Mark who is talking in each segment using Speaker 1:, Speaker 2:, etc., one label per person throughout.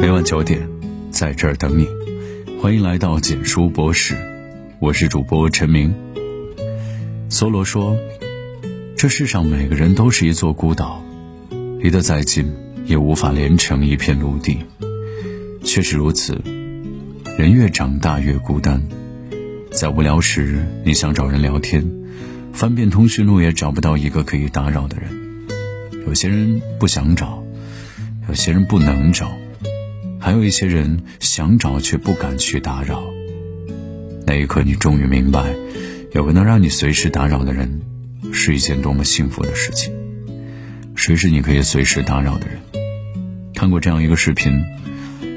Speaker 1: 每晚九点，在这儿等你。欢迎来到简书博士，我是主播陈明。梭罗说：“这世上每个人都是一座孤岛，离得再近，也无法连成一片陆地。”确实如此，人越长大越孤单。在无聊时，你想找人聊天，翻遍通讯录也找不到一个可以打扰的人。有些人不想找，有些人不能找。还有一些人想找却不敢去打扰。那一刻，你终于明白，有个能让你随时打扰的人，是一件多么幸福的事情。谁是你可以随时打扰的人？看过这样一个视频：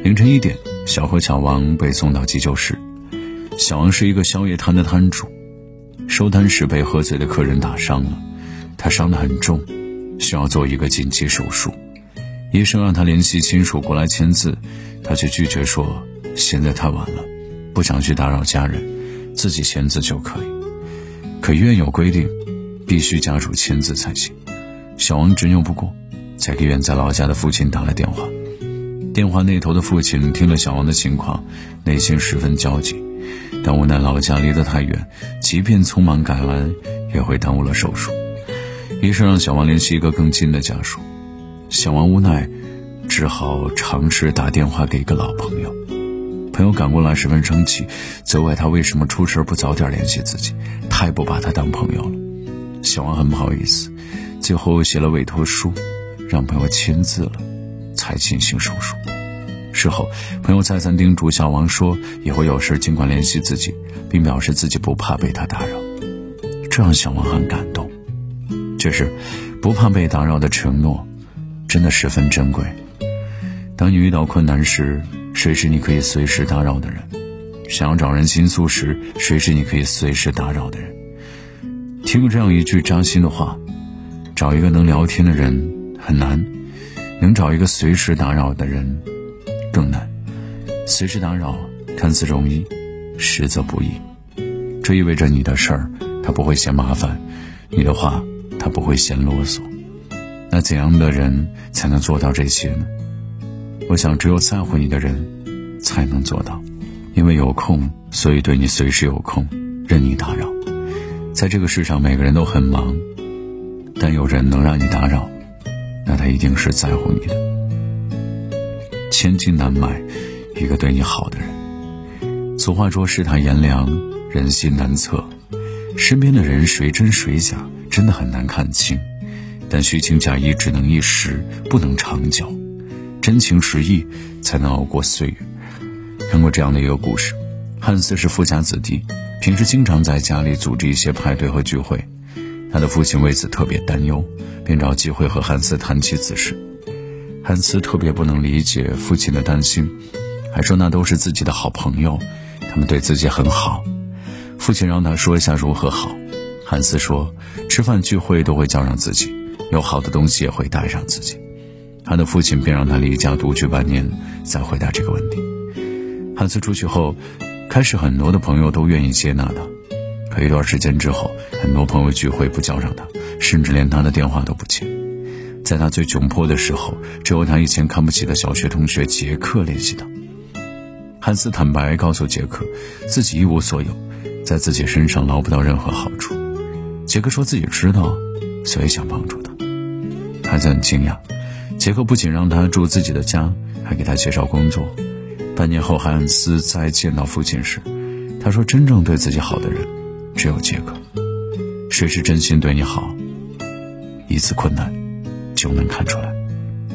Speaker 1: 凌晨一点，小何小王被送到急救室。小王是一个宵夜摊的摊主，收摊时被喝醉的客人打伤了，他伤得很重，需要做一个紧急手术。医生让他联系亲属过来签字，他却拒绝说：“现在太晚了，不想去打扰家人，自己签字就可以。”可医院有规定，必须家属签字才行。小王执拗不过，才给远在老家的父亲打了电话。电话那头的父亲听了小王的情况，内心十分焦急，但无奈老家离得太远，即便匆忙赶来，也会耽误了手术。医生让小王联系一个更近的家属。小王无奈，只好尝试打电话给一个老朋友。朋友赶过来，十分生气，责怪他为什么出事不早点联系自己，太不把他当朋友了。小王很不好意思，最后写了委托书，让朋友签字了，才进行手术。事后，朋友再三叮嘱小王说，以后有事尽管联系自己，并表示自己不怕被他打扰。这让小王很感动。确实，不怕被打扰的承诺。真的十分珍贵。当你遇到困难时，谁是你可以随时打扰的人？想要找人倾诉时，谁是你可以随时打扰的人？听过这样一句扎心的话：找一个能聊天的人很难，能找一个随时打扰的人更难。随时打扰看似容易，实则不易。这意味着你的事儿他不会嫌麻烦，你的话他不会嫌啰嗦。那怎样的人才能做到这些呢？我想，只有在乎你的人才能做到。因为有空，所以对你随时有空，任你打扰。在这个世上，每个人都很忙，但有人能让你打扰，那他一定是在乎你的。千金难买一个对你好的人。俗话说：“世态炎凉，人心难测。”身边的人谁真谁假，真的很难看清。但虚情假意只能一时，不能长久；真情实意才能熬过岁月。看过这样的一个故事：汉斯是富家子弟，平时经常在家里组织一些派对和聚会。他的父亲为此特别担忧，便找机会和汉斯谈起此事。汉斯特别不能理解父亲的担心，还说那都是自己的好朋友，他们对自己很好。父亲让他说一下如何好。汉斯说：吃饭聚会都会叫上自己。有好的东西也会带上自己，他的父亲便让他离家独居半年，再回答这个问题。汉斯出去后，开始很多的朋友都愿意接纳他，可一段时间之后，很多朋友聚会不叫上他，甚至连他的电话都不接。在他最窘迫的时候，只有他以前看不起的小学同学杰克联系他。汉斯坦白告诉杰克，自己一无所有，在自己身上捞不到任何好处。杰克说自己知道，所以想帮助。孩子很惊讶，杰克不仅让他住自己的家，还给他介绍工作。半年后，汉斯再见到父亲时，他说：“真正对自己好的人，只有杰克。谁是真心对你好？一次困难就能看出来。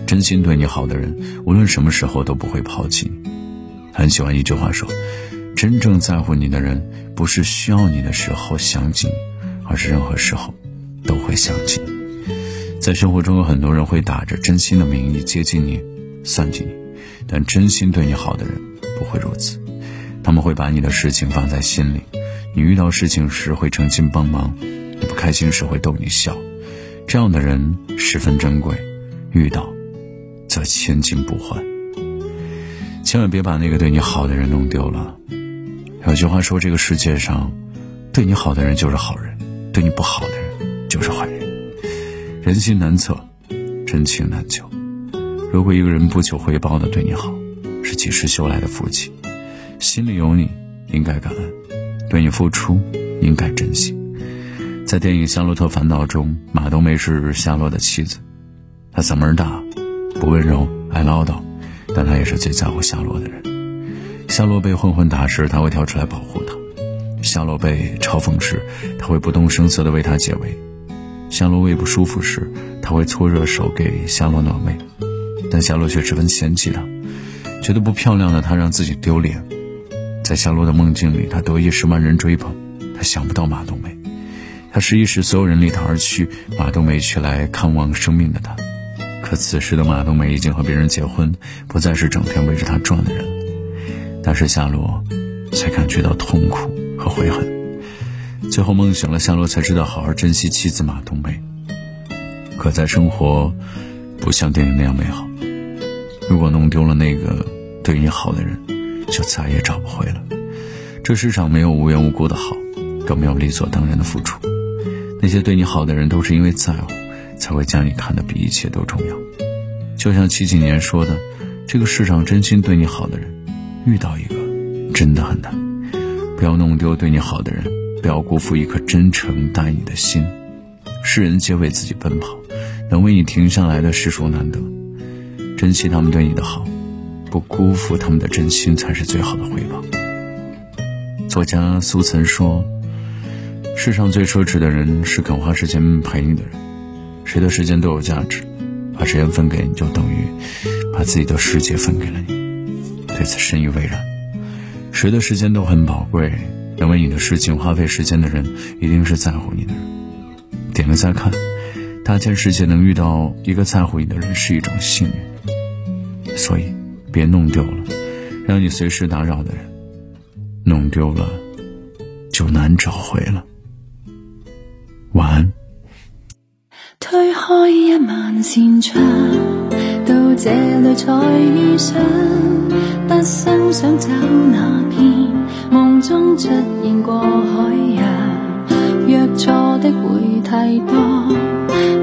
Speaker 1: 真心对你好的人，无论什么时候都不会抛弃你。”很喜欢一句话说：“真正在乎你的人，不是需要你的时候想起你，而是任何时候都会想起你。”在生活中，有很多人会打着真心的名义接近你、算计你，但真心对你好的人不会如此。他们会把你的事情放在心里，你遇到事情时会诚心帮忙，你不开心时会逗你笑。这样的人十分珍贵，遇到则千金不换。千万别把那个对你好的人弄丢了。有句话说：“这个世界上，对你好的人就是好人，对你不好的人就是坏人。”人心难测，真情难求。如果一个人不求回报的对你好，是几世修来的福气。心里有你，应该感恩；对你付出，应该珍惜。在电影《夏洛特烦恼》中，马冬梅是夏洛的妻子，她嗓门大，不温柔，爱唠叨，但她也是最在乎夏洛的人。夏洛被混混打时，他会跳出来保护他；夏洛被嘲讽时，他会不动声色地为他解围；夏洛胃不舒服时，他会搓热手给夏洛暖胃。但夏洛却十分嫌弃他，觉得不漂亮的他让自己丢脸。在夏洛的梦境里，他得意时万人追捧，他想不到马冬梅；他失意时所有人离他而去，马冬梅却来看望生命的他。可此时的马冬梅已经和别人结婚，不再是整天围着他转的人。但是夏洛才感觉到痛苦和悔恨。最后梦醒了，夏洛才知道好好珍惜妻子马冬梅。可在生活，不像电影那样美好。如果弄丢了那个对你好的人，就再也找不回了。这世上没有无缘无故的好，更没有理所当然的付出。那些对你好的人，都是因为在乎，才会将你看得比一切都重要。就像七几年说的：“这个世上真心对你好的人，遇到一个真的很难。不要弄丢对你好的人，不要辜负一颗真诚待你的心。世人皆为自己奔跑，能为你停下来的实属难得。珍惜他们对你的好。”不辜负他们的真心，才是最好的回报。作家苏岑说：“世上最奢侈的人是肯花时间陪你的人。谁的时间都有价值，把时间分给你，就等于把自己的世界分给了你。对此深以为然。谁的时间都很宝贵，能为你的事情花费时间的人，一定是在乎你的人。点个再看，大千世界能遇到一个在乎你的人，是一种幸运。所以。”别弄丢了，让你随时打扰的人，弄丢了就难找回了。晚安。
Speaker 2: 推开一万扇窗，到这里才遇上，不生想走那片梦中出现过海洋，若错的会太多，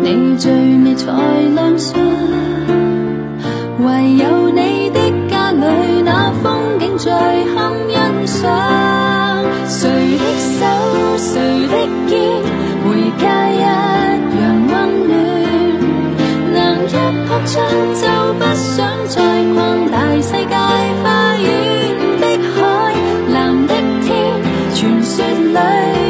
Speaker 2: 你最美才亮相，唯有你。的说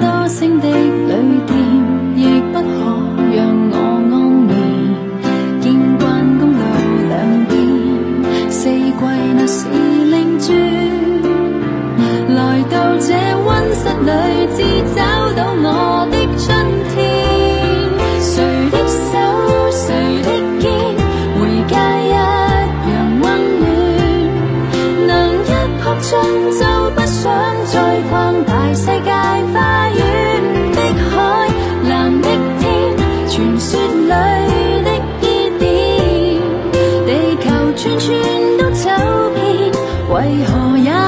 Speaker 2: 多星的旅店。为何也